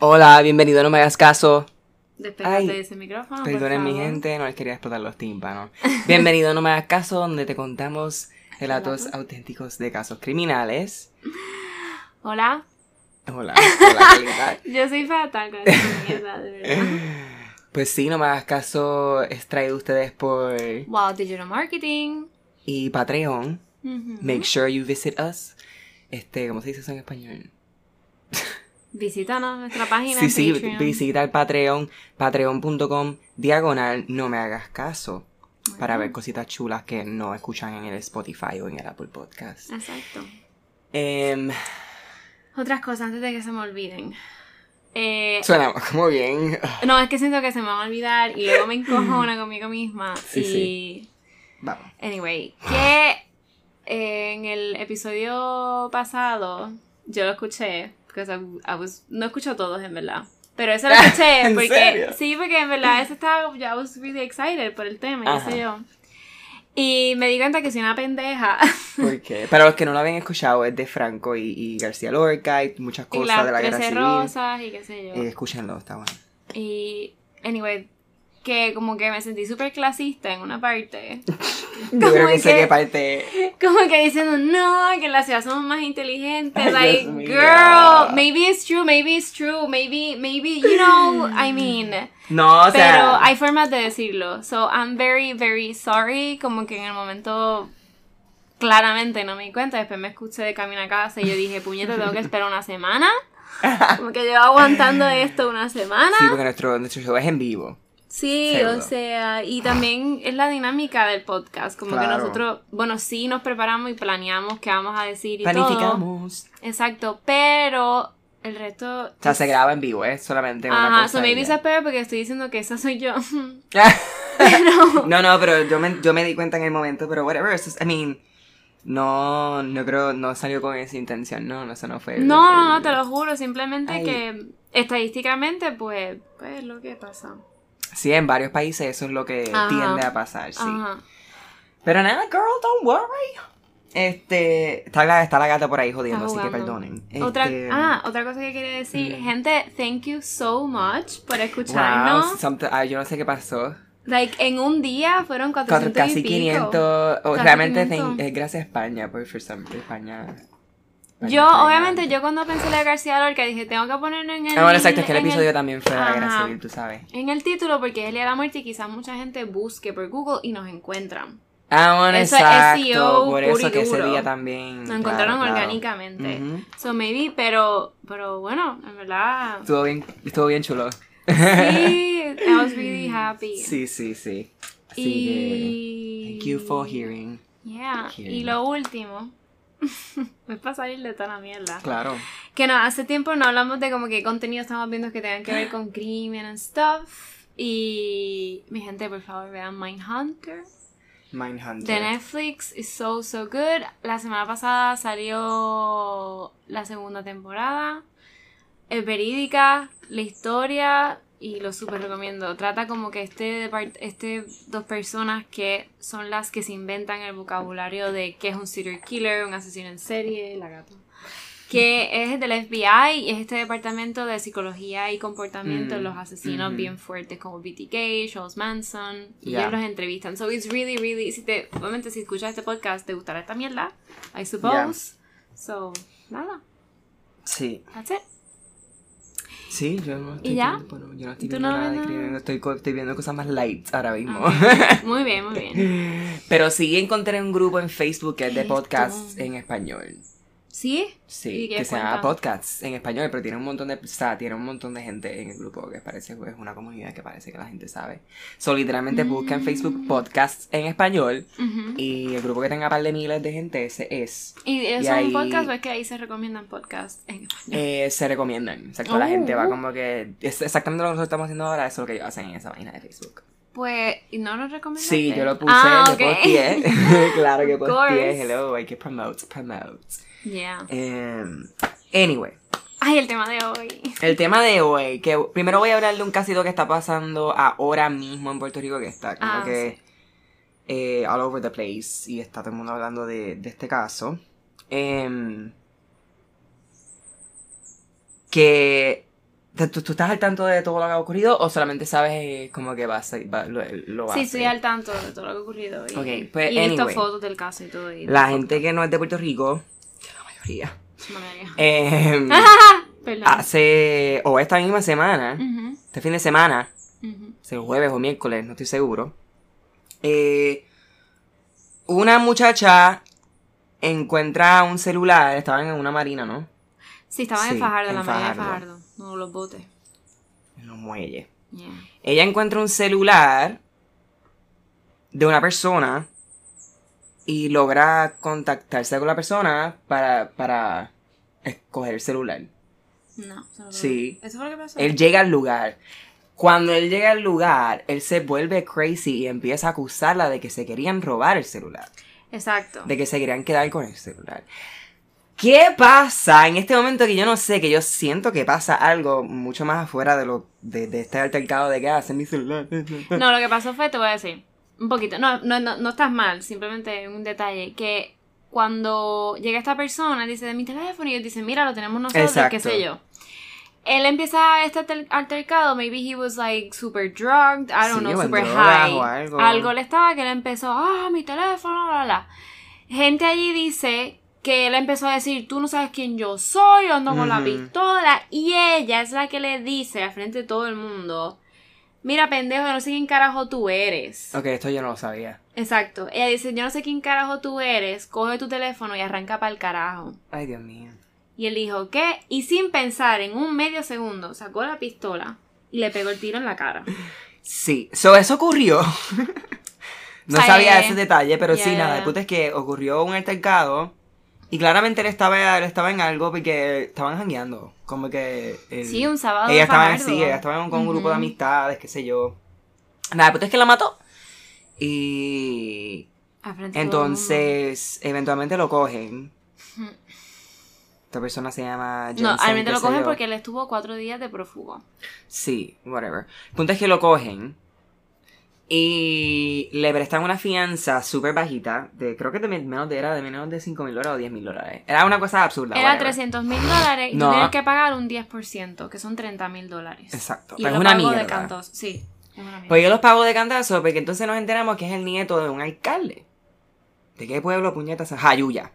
Hola, bienvenido, no me hagas caso. Despégate Ay, de ese micrófono. Perdonen mi gente, no les quería explotar los tímpanos. Bienvenido, no me hagas caso, donde te contamos relatos auténticos de casos criminales. Hola, Hola, hola, yo soy fatal con esta mierda, de verdad. Pues sí, no me hagas caso, es traído ustedes por Wow, Digital Marketing. y Patreon. Make sure you visit us. Este, ¿cómo se dice eso en español? Visítanos nuestra página Sí, sí, Patreon. visita el Patreon, patreon.com, diagonal, no me hagas caso, para ver cositas chulas que no escuchan en el Spotify o en el Apple Podcast. Exacto. Em, Otras cosas antes de que se me olviden. Eh, suena como bien. no, es que siento que se me van a olvidar y luego me encojona conmigo misma. Sí, y, sí. Vamos. Anyway, que eh, en el episodio pasado yo lo escuché, porque I, was- no escucho todos en verdad. Pero eso lo escuché ¿En porque serio? sí, porque en verdad eso estaba yo I was really excited por el tema, Ajá. qué sé yo. Y me di cuenta que soy una pendeja. Porque para los que no lo habían escuchado, es de Franco y, y García Lorca y muchas y cosas las de la guerra 13 civil. rosas y qué sé yo. Eh, escúchenlo, está bueno. Y anyway, que como que me sentí súper clasista en una parte. Yo creo que que- sé qué parte. Como que diciendo, no, que en la ciudad somos más inteligentes. Ay, like, Dios mío. girl, maybe it's true, maybe it's true, maybe, maybe, you know, I mean. No, o sea. Pero hay formas de decirlo. So I'm very, very sorry. Como que en el momento claramente no me di cuenta. Después me escuché de camino a casa y yo dije, puñeta, tengo que esperar una semana. Como que llevo aguantando esto una semana. Sí, porque nuestro, nuestro show es en vivo. Sí, o sea, y también es la dinámica del podcast, como que nosotros, bueno, sí nos preparamos y planeamos qué vamos a decir y todo. Planificamos. Exacto, pero el resto... O sea, se graba en vivo, es solamente una Ajá, cosa. so maybe se espera porque estoy diciendo que esa soy yo. no, no, pero yo me, yo me di cuenta en el momento, pero whatever, I mean, no, no creo, no salió con esa intención, no, no, eso no fue. el- No, no, te lo juro, simplemente Ay. que estadísticamente, pues, pues es lo que pasa. Sí, en varios países eso es lo que Ajá. tiende a pasar, sí. Ajá. Pero nada, girl, don't worry. Este, está la, está la gata por ahí jodiendo, así que perdonen. Otra, Este, ah, otra cosa que quería decir, Mm. gente, thank you so much por wow, escucharnos. something- ah, yo no sé qué pasó. Like, en un día fueron Cuatro- 400 casi y pico. 500. o Casi realmente 500. thank- es gracias a España, por España. Yo, obviamente, yo cuando pensé la de García Lorca dije, tengo que ponerlo en el... Ah, bueno, exacto, es que el en episodio también fue de la Ajá. civil, tú sabes. En el título, porque es el día de la muerte y quizás mucha gente busque por Google y nos encuentran. Ah, bueno, Eso es exacto. SEO por eso que ese día también. Nos claro, encontraron claro. orgánicamente. Ujú. So, maybe, pero, pero bueno, en verdad... Estuvo bien, estuvo bien chulo. Sí, I was really happy. Sí, sí, sí. Así y... que. Thank you for hearing. Yeah, Hearing. y lo último... es para salir de toda la mierda. Claro. Que no, hace tiempo no hablamos de como qué contenido estamos viendo que tengan que ver con crimen and stuff. Y mi gente, por favor, vean Mindhunter. Mindhunter. De Netflix is so, so good. La semana pasada salió la segunda temporada. Es verídica, la historia, y lo súper recomiendo. Trata como que este, este dos personas que son las que se inventan el vocabulario de qué es un serial killer, un asesino en serie, la gata. Que es del FBI y es este departamento de psicología y comportamiento de Mm, los asesinos ujú. bien fuertes como BTK, Charles Manson. Y ellos los entrevistan. So it's really, really. Si te, obviamente, si escuchas este podcast, te gustará esta mierda. I suppose. So, nada. Sí. That's it. Sí, yo no estoy ¿Y ya? viendo- bueno, yo no estoy ¿Tú viendo no nada de crimen, estoy, estoy viendo cosas más light ahora mismo. Ok. Muy bien, muy bien. Pero sí encontré un grupo en Facebook que es de Esto. podcasts en español. ¿Sí? Sí, ¿Y qué que se llama? Podcasts en español, pero tiene un montón de, o sea, tiene un montón de gente en el grupo que parece es una comunidad que parece que la gente sabe. So, literalmente busca en Facebook Mm. Podcasts en español Ujú. y el grupo que tenga par de miles de gente, ese es. ¿Y eso Y es ahí- un podcast o es que ahí se recomiendan podcasts en español? Eh, se recomiendan. Exacto, la gente va Oh. como que. Es exactamente lo que nosotros estamos haciendo ahora, eso es lo que ellos hacen en esa página de Facebook. Pues, ¿y no lo recomendaste? Sí, yo lo puse, ah, yo ok. posteé. claro que posteé. Hello, hay que promote, promote. Yeah. Em, anyway, Ay, el tema de hoy. el tema de hoy, que primero voy a hablar de un casito que está pasando ahora mismo en Puerto Rico, que está como Ah, que eh, all over the place y está todo el mundo hablando de, de este caso. Em, que ¿Tú, tú estás al tanto de todo lo que ha ocurrido o solamente sabes eh, como que va a ser- va- lo, lo va Sí, estoy al tanto de todo lo que ha ocurrido. Y, Ok, pues, y anyway. fotos del caso y todo. y La gente que no es de Puerto Rico, eh, Perdón. hace, o esta misma semana, este fin de semana, el jueves o miércoles, no estoy seguro, eh, una muchacha encuentra un celular, estaban en una marina, ¿no? Sí, estaban Sí, en Fajardo, en la mayoría de Fajardo. Fajardo. No, los botes. En los muelles. Yeah. Ella encuentra un celular de una persona y logra contactarse con la persona para, para escoger el celular. No, Sí. ¿Eso fue lo que pasó? Él llega al lugar. Cuando él llega al lugar, él se vuelve crazy y empieza a acusarla de que se querían robar el celular. Exacto. De que se querían quedar con el celular. ¿Qué pasa en este momento que yo no sé, que yo siento que pasa algo mucho más afuera de lo de, de este altercado de que hacen mi celular? No, lo que pasó fue, te voy a decir, un poquito, no, no, no, no estás mal, simplemente un detalle, que cuando llega esta persona, dice de mi teléfono y ellos dicen, mira, lo tenemos nosotros, Exacto. qué sé yo. Él empieza este alter- altercado, maybe he was like super drugged, I don't Sí, know, super high. algo. le estaba que él empezó, ah, mi teléfono, bla, bla. Gente allí dice que él empezó a decir, tú no sabes quién yo soy, yo ando con la pistola. Y ella es la que le dice al frente de todo el mundo, mira pendejo, yo no sé quién carajo tú eres. Ok, esto yo no lo sabía. Exacto. Ella dice, yo no sé quién carajo tú eres, coge tu teléfono y arranca para el carajo. Ay, Dios mío. Y él dijo, ¿qué? Y sin pensar, en un medio segundo, sacó la pistola y le pegó el tiro en la cara. Sí, so, eso ocurrió. no O sea, sabía eh, ese detalle, pero sí, nada. El punto es que ocurrió un altercado. Y claramente él estaba, él estaba en algo porque estaban jangueando. Como que. Sí, un sábado Ella estaba, Fajardo. sí, ella estaba con un grupo de amistades, qué sé yo. Nada, el punto es que la mató. Y. Entonces, eventualmente lo cogen. Esta persona se llama. No, Jensen, realmente lo cogen yo. porque él estuvo cuatro días de prófugo. Sí, whatever. El punto es que lo cogen y le prestan una fianza súper bajita, de creo que de men- menos de, era de menos de 5 mil dólares o 10 mil dólares. Era una cosa absurda. Era whatever. 300 mil dólares y No. tú tienes que pagar un 10%, que son 30 mil dólares. Exacto. Y es una pago de mierda. cantos. Sí, es una mierda. Pues yo los pago de cantazo porque entonces nos enteramos que es el nieto de un alcalde. ¿De qué pueblo, puñetas? Jayuya.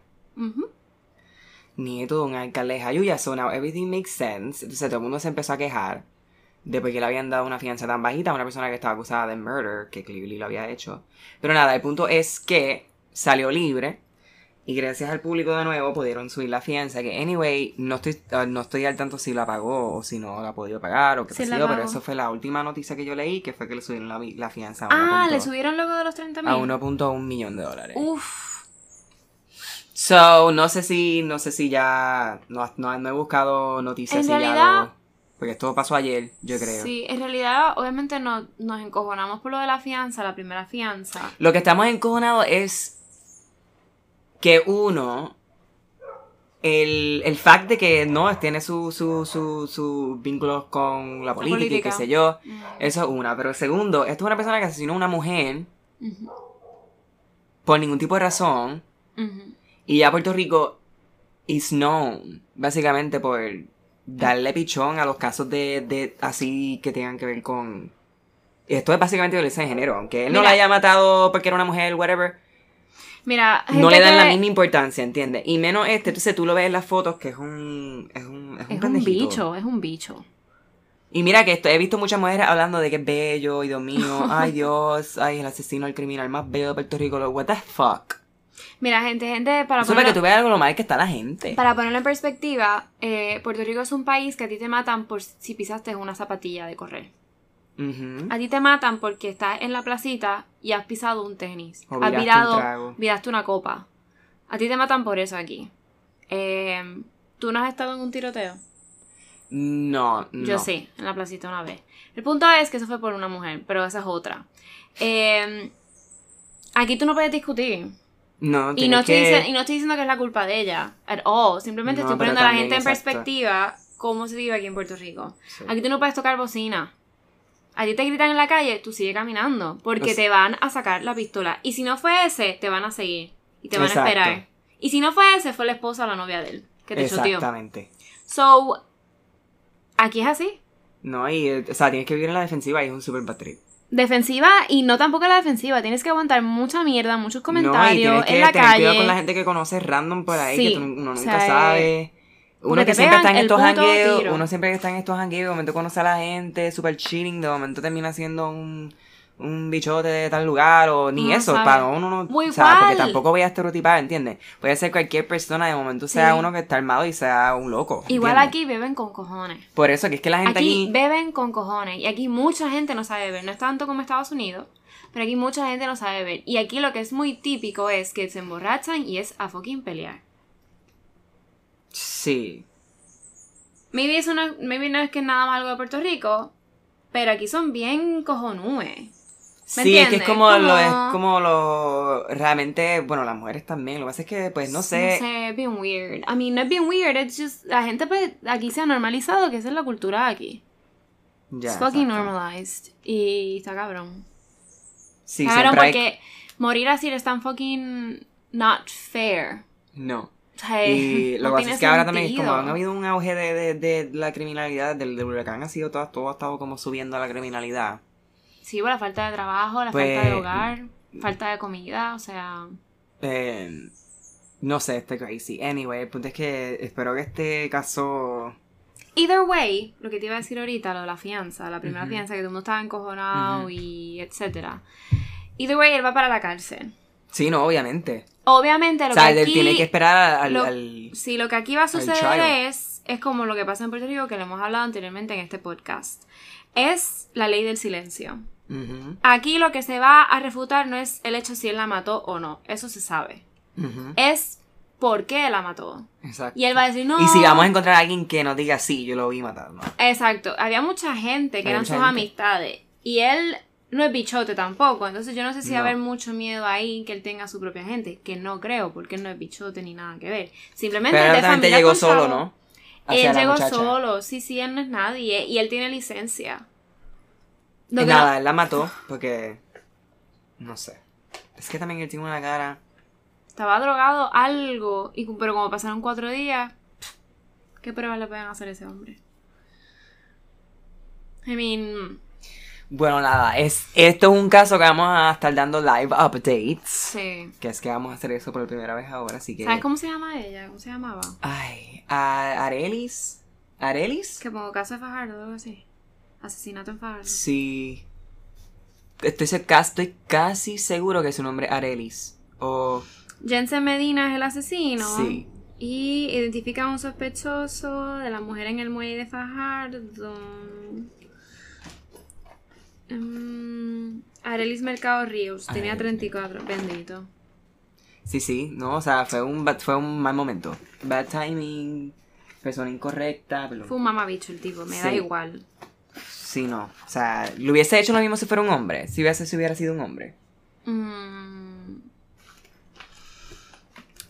Nieto de un alcalde de Jayuya. So now everything makes sense. Entonces todo el mundo se empezó a quejar de por qué le habían dado una fianza tan bajita a una persona que estaba acusada de murder, que clearly lo había hecho. Pero nada, el punto es que salió libre y gracias al público de nuevo pudieron subir la fianza. Que anyway, no estoy, uh, no estoy al tanto si la pagó o si no la ha podido pagar o qué Sí yo, pero eso fue la última noticia que yo leí, que fue que le subieron la, la fianza a Ah, 1.1 le subieron luego de los 30 a mil. 1.1 millón de dólares. Uf. So, no sé si, no sé si ya, no, no, no he buscado noticias En si ya lo- porque esto pasó ayer, yo creo. Sí, en realidad, obviamente no, nos encojonamos por lo de la fianza, la primera fianza. Lo que estamos encojonados es que uno, el, el fact de que no tiene sus su, su, vínculos con la política, y política. qué sé yo, Mm. eso es una. Pero segundo, esto es una persona que asesinó a una mujer por ningún tipo de razón. Y ya Puerto Rico is known, básicamente, por darle pichón a los casos de, de así que tengan que ver con. Esto es básicamente violencia de género, aunque él no la haya matado porque era una mujer, whatever. Mira, No le dan la misma importancia, ¿entiendes? Y menos este, entonces tú lo ves en las fotos que es un. Es un, es un, Es un bicho, es un bicho. Y mira que esto, he visto muchas mujeres hablando de que es bello, y Dios mío, ay Dios, ay el asesino, el criminal más bello de Puerto Rico, lo- what the fuck. Mira, gente, gente, para Eso para que ponerlo, tú veas lo mal que está la gente. para ponerlo en perspectiva, eh, Puerto Rico es un país que a ti te matan por si pisaste una zapatilla de correr. A ti te matan porque estás en la placita y has pisado un tenis. O has un virado, viraste una copa. A ti te matan por eso aquí. Eh, ¿Tú no has estado en un tiroteo? No, no. Yo sí, en la placita una vez. El punto es que eso fue por una mujer, pero esa es otra. Eh, aquí tú no puedes discutir. No, Y no, estoy que- dice- y no estoy diciendo que es la culpa de ella. At all. Simplemente No, estoy poniendo a la gente en perspectiva cómo se vive aquí en Puerto Rico. Sí. Aquí tú no puedes tocar bocina. A ti te gritan en la calle, tú sigue caminando. Porque Pues- te van a sacar la pistola. Y si no fue ese, te van a seguir. Y te van Exacto. a esperar. Y si no fue ese, fue la esposa o la novia de él. Que te choteó. Exactamente. So, aquí es así. No, y, eh, o sea, tienes que vivir en la defensiva y es un super trip. Defensiva y no tampoco la defensiva. Tienes que aguantar mucha mierda, muchos No, y comentarios que en la tener cuidado calle. con la gente que conoces random por ahí, Sí, que tú- uno o nunca sea, sabe. Uno porque que siempre está en estos hangueos, uno siempre que está en estos hangueos, de momento conoce a la gente, super chilling, de momento termina siendo un, un bichote de tal lugar, o ni eso, sabe. para uno no, O o sea, porque tampoco voy a estereotipar, ¿entiendes? Puede ser cualquier persona, de momento sea Sí. uno que está armado y sea un loco. Igual aquí beben con cojones. Por eso, que es que la gente Aquí aquí... beben con cojones. Y aquí mucha gente no sabe beber. No es tanto como Estados Unidos. Pero aquí mucha gente no sabe beber. Y aquí lo que es muy típico es que se emborrachan y es a fucking pelear. Sí. Maybe, eso no, maybe no es que es nada más algo de Puerto Rico. Pero aquí son bien cojonúes. ¿Me Sí, es que es entiendes? como, lo, es como lo, realmente, bueno, las mujeres también, lo que pasa es que, pues, no sé, No sé, es bien weird. I mean, no es bien weird, it's just, la gente pues aquí se ha normalizado que esa es la cultura aquí. ya, It's fucking exacto. normalized. Y está cabrón. Sí, cabrón hay- porque morir así es tan fucking not fair. No. Y no lo que pasa es que ahora también, como han habido un auge de, de, de la criminalidad, del, del huracán ha sido todo, todo ha estado como subiendo la criminalidad. Sí, por la falta de trabajo, la Pues- falta de hogar, falta de comida, o sea... Eh, no sé, este crazy. Anyway, el punto es que espero que este caso... Either way, lo que te iba a decir ahorita, lo de la fianza, la primera Ujú. fianza que todo el mundo estaba encojonado Ujú. y etcétera. Either way, él va para la cárcel. Sí, no, obviamente. Obviamente, lo O sea, que él aquí... tiene que esperar al... lo- al- Sí, lo que aquí va a suceder es, es como lo que pasa en Puerto Rico, que lo hemos hablado anteriormente en este podcast. Es la ley del silencio. Aquí lo que se va a refutar no es el hecho si él la mató o no, eso se sabe. Es por qué la mató. Exacto. Y él va a decir, no. Y si vamos a encontrar a alguien que nos diga, sí, yo lo vi matar, ¿no? Exacto, había mucha gente que Había eran sus gente. amistades. Y él no es bichote tampoco. Entonces yo no sé si va a haber mucho miedo ahí que él tenga su propia gente. Que no creo, porque él no es bichote ni nada que ver. Simplemente Pero él de familia llegó solo. ¿no? Hacia Él llegó muchacha. solo. Sí, sí, él no es nadie. Y él tiene licencia. Lo Y que nada, él la mató porque... No sé. Es que también él tiene una cara... estaba drogado, algo. Y, pero como pasaron cuatro días, ¿qué pruebas le pueden hacer a ese hombre? I mean, Bueno, nada, es, esto es un caso que vamos a estar dando live updates. sí. Que es que vamos a hacer eso por primera vez ahora, así que... ¿Sabes cómo se llama ella? ¿Cómo se llamaba? Ay, a- Arelis. ¿Arelis? Que pongo caso de Fajardo o algo así. Asesinato en Fajardo. Sí. Estoy, estoy casi seguro que su nombre es Arelis. O... Jensen Medina es el asesino. Sí. Y identifica a un sospechoso de la mujer en el muelle de Fajardo. Mm, Arelis Mercado Ríos. Tenía Arelis 34. Bendito. Sí, sí, no, o sea, fue un, fue un mal momento. Bad timing, persona incorrecta, pero... Fue un mamabicho el tipo. Me da igual. Sí, no. O sea, lo hubiese hecho lo mismo si fuera un hombre. Si hubiese, si hubiera sido un hombre. Mm.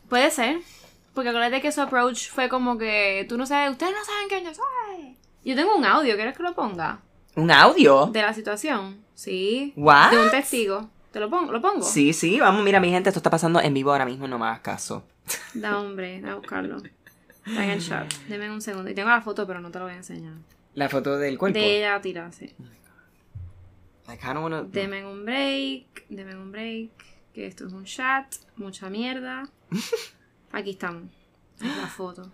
Puede ser. Porque acuérdate que su approach fue como que tú no sabes, ustedes no saben quién yo soy. Yo tengo un audio, ¿quieres que lo ponga? ¿Un audio? De la situación. Sí. What? De un testigo. ¿Te lo pongo? ¿Lo pongo? Sí, sí, vamos, mira, mi gente, esto está pasando en vivo ahora mismo, no me hagas caso. Da, hombre, da a buscarlo. Está en el chat. Deme un segundo. Y tengo la foto, pero no te la voy a enseñar. La foto del cuerpo. De ella tirada, sí. I kinda wanna- Deme un break. Deme un break. Que esto es un chat. Mucha mierda. Aquí estamos. Es la foto.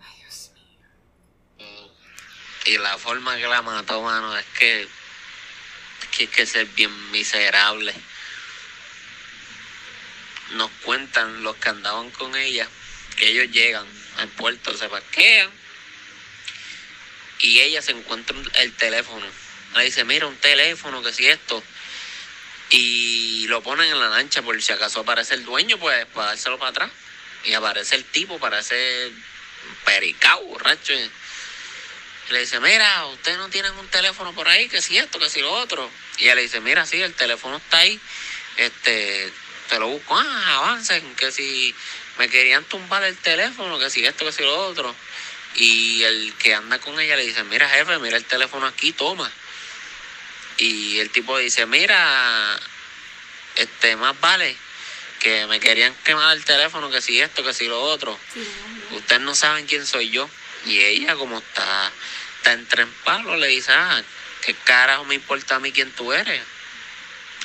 Y la forma que la mató, mano, es que. Es que es que ser bien miserable. Nos cuentan los que andaban con ella que ellos llegan al puerto, se parquean. Y ella se encuentra el teléfono. Le dice, mira, un teléfono, que si esto. Y lo ponen en la lancha por si acaso aparece el dueño, pues para dárselo para atrás. Y aparece el tipo, parece pericao, borracho. Le dice, mira, ustedes no tienen un teléfono por ahí, que si esto, que si lo otro. Y ella le dice, mira, sí, el teléfono está ahí, este, te lo busco, ah, avancen, que si me querían tumbar el teléfono, que si esto, que si lo otro. Y el que anda con ella le dice, mira, jefe, mira el teléfono aquí, toma. Y el tipo dice, mira, este, más vale que me querían quemar el teléfono, que si esto, que si lo otro. Ustedes no saben quién soy yo. Y ella, como está, está entre en palo, le dice, ah, ¿qué carajo me importa a mí quién tú eres?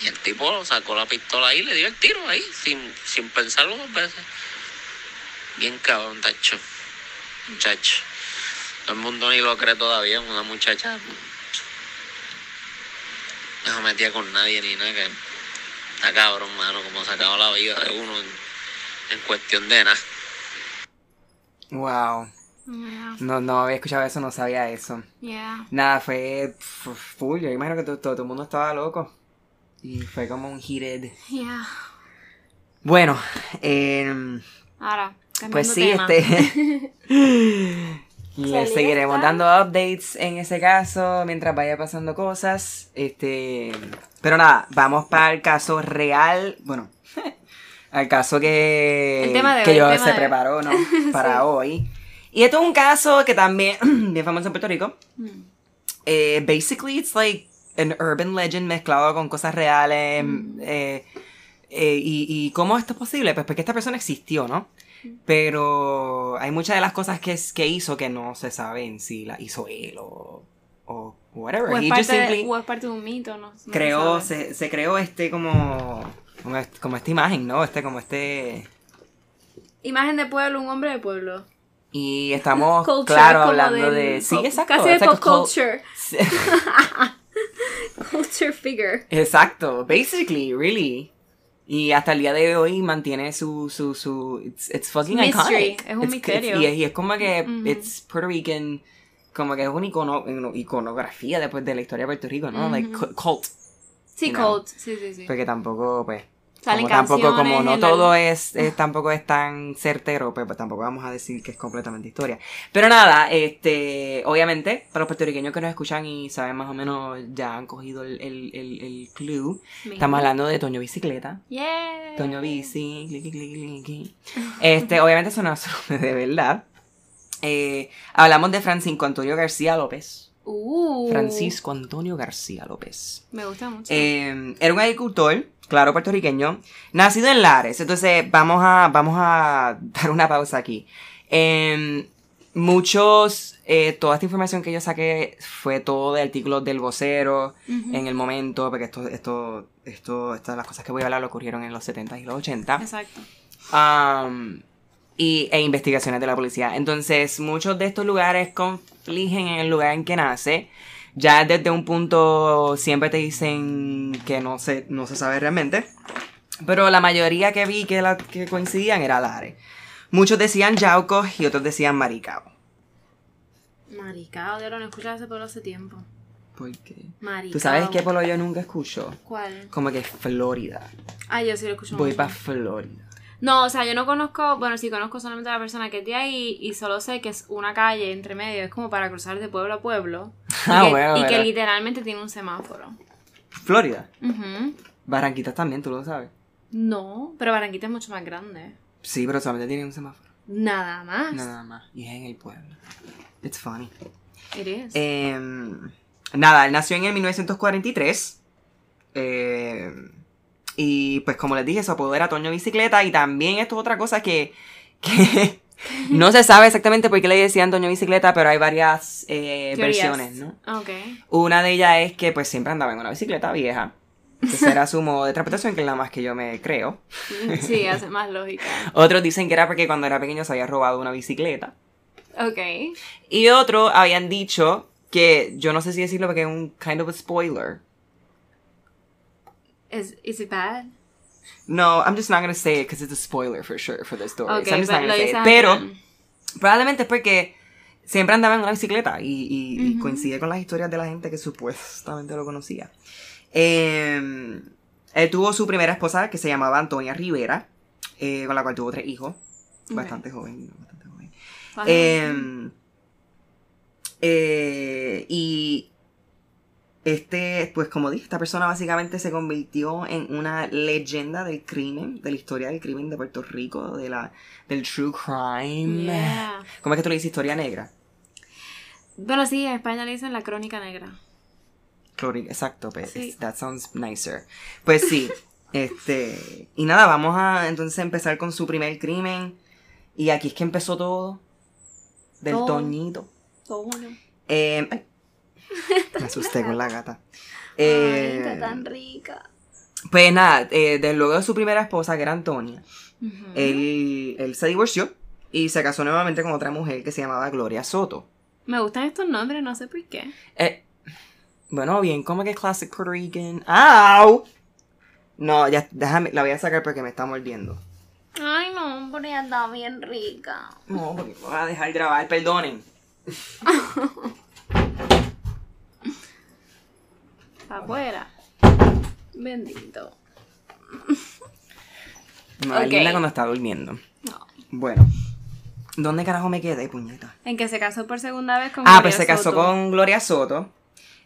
Y el tipo sacó la pistola ahí y le dio el tiro ahí, sin, sin pensarlo dos veces. Bien cabrón, tacho. Muchacho. Todo el mundo ni lo cree todavía, una muchacha. No se metía con nadie ni nada, que está cabrón, mano, como sacaba la vida de uno en, en cuestión de nada. Wow. Yeah. No, no había escuchado eso, no sabía eso. Yeah. Nada, fue full. Yo imagino que todo, todo, el mundo estaba loco. Y fue como un heated. Yeah. Bueno, em, Ahora, pues sí, tema. este. seguiremos dando updates en ese caso mientras vaya pasando cosas. Este. Pero nada, vamos para el caso real. Bueno, al caso que. Que yo se de- preparó, ¿no? Para hoy. Y esto es un caso que también, bien famoso en Puerto Rico. Mm. Eh, basically, it's like an urban legend mezclado con cosas reales. Mm. eh, eh, y, ¿Y cómo esto es posible? Pues porque esta persona existió, ¿no? Pero hay muchas de las cosas que, que hizo que no se saben si la hizo él o, o whatever. O es, parte de, o es parte de un mito, ¿no? creó, se, se creó este como, como, como esta imagen, ¿no? Este como este... Imagen de pueblo, un hombre de pueblo. Y estamos, Culture, claro, hablando del de... Sí, exacto. Casi de pop culture. Culture figure. Exacto, basically, really. Y hasta el día de hoy mantiene su, su, su, it's, it's fucking Mystery, iconic. es un It's- misterio. it's- y, es, y es como que, Ujú. it's Puerto Rican, como que es una icono, iconografía después de la historia de Puerto Rico, ¿no? Like cult. Sí, You know. cult. Sí, sí, sí. Porque tampoco, pues, Salen como tampoco, como no la- todo es, es- tampoco es tan certero, pues, pues tampoco vamos a decir que es completamente historia. Pero nada, este, obviamente, para los puertorriqueños que nos escuchan y saben más o menos, ya han cogido el, el, el, el clue. Estamos hablando de Toño Bicicleta. Yeah. Toño Bici. Este, obviamente eso no es de verdad. Eh, hablamos de Francisco Antonio García López. Uh. Francisco Antonio García López. Me gusta mucho. Eh, era un agricultor, claro, puertorriqueño, nacido en Lares. Entonces, vamos a, vamos a dar una pausa aquí. Eh, muchos, eh, toda esta información que yo saqué fue todo de artículos del vocero en el momento, porque esto, esto, esto, estas las cosas que voy a hablar ocurrieron en los 70 y los 80. Exacto. Um, y, e investigaciones de la policía. Entonces, muchos de estos lugares confligen en el lugar en que nace. Ya desde un punto siempre te dicen que no se, no se sabe realmente. Pero la mayoría que vi que, la, que coincidían era Lares. Muchos decían Yauco y otros decían Maricao. Maricao, de no he escuchado ese pueblo hace tiempo. ¿Por qué? Maricao. ¿Tú sabes qué pueblo yo nunca escucho? ¿Cuál? Como que Florida. Ah, yo sí lo escucho Voy para Florida. No, o sea, yo no conozco, bueno, sí conozco solamente a la persona que es de ahí y solo sé que es una calle entre medio, es como para cruzar de pueblo a pueblo. Y, Ah, que, bueno, y que literalmente tiene un semáforo. Florida. Ujú. Barranquitas también, tú lo sabes. No, pero Barranquita es mucho más grande. Sí, pero solamente tiene un semáforo. Nada más. Nada más. Y es en el pueblo. It's funny. It is. Em, nada, él nació en el 1943. eh, y pues como les dije, su apodo era Toño Bicicleta. Y también esto es otra cosa que, que no se sabe exactamente por qué le decían Toño Bicicleta, pero hay varias eh, versiones, ¿no? Ok. Una de ellas es que pues siempre andaba en una bicicleta vieja. Ese era su modo de interpretación, que es la más que yo me creo. Sí, hace más lógica. Otros dicen que era porque cuando era pequeño se había robado una bicicleta. Ok. Y otros habían dicho que, yo no sé si decirlo porque es un kind of a spoiler. Is, is it bad? No, I'm just not gonna say it because it's a spoiler for sure for the story. Ok, so I'm just not pero gonna lo say it. dices al Pero final. probablemente es porque siempre andaba en una bicicleta y, y- y Ujú. coincide con las historias de la gente que supuestamente lo conocía. Eh, él tuvo su primera esposa que se llamaba Antonia Rivera, eh, con la cual tuvo tres hijos. Bastante joven, bastante joven. Eh, eh, y este, pues como dije, esta persona básicamente se convirtió en una leyenda del crimen, de la historia del crimen de Puerto Rico, de la, del true crime. Yeah. ¿Cómo es que tú le dices historia negra? Bueno, sí, en España le dicen la crónica negra. Exacto, pues, Sí. that sounds nicer. Pues sí, este, y nada, vamos a entonces empezar con su primer crimen. Y aquí es que empezó todo, del Todo. Toñito. Todo. Eh, ay. Me asusté con la gata. Ay, Eh, está tan rica. pues nada, eh, desde luego de su primera esposa, que era Antonia, él, él se divorció y se casó nuevamente con otra mujer que se llamaba Gloria Soto. Me gustan estos nombres, no sé por qué. Eh, bueno, bien, como que classic Puerto Rican. ¡Au! No, ya, déjame, la voy a sacar porque me está mordiendo. Ay, no, pero ella está bien rica. No, porque voy a dejar grabar, perdonen. Está afuera. Bendito. Me da Ok. linda cuando está durmiendo. No. Bueno. ¿Dónde carajo me quedé, puñeta? En que se casó por segunda vez con Ah, Gloria pues se casó Soto. con Gloria Soto.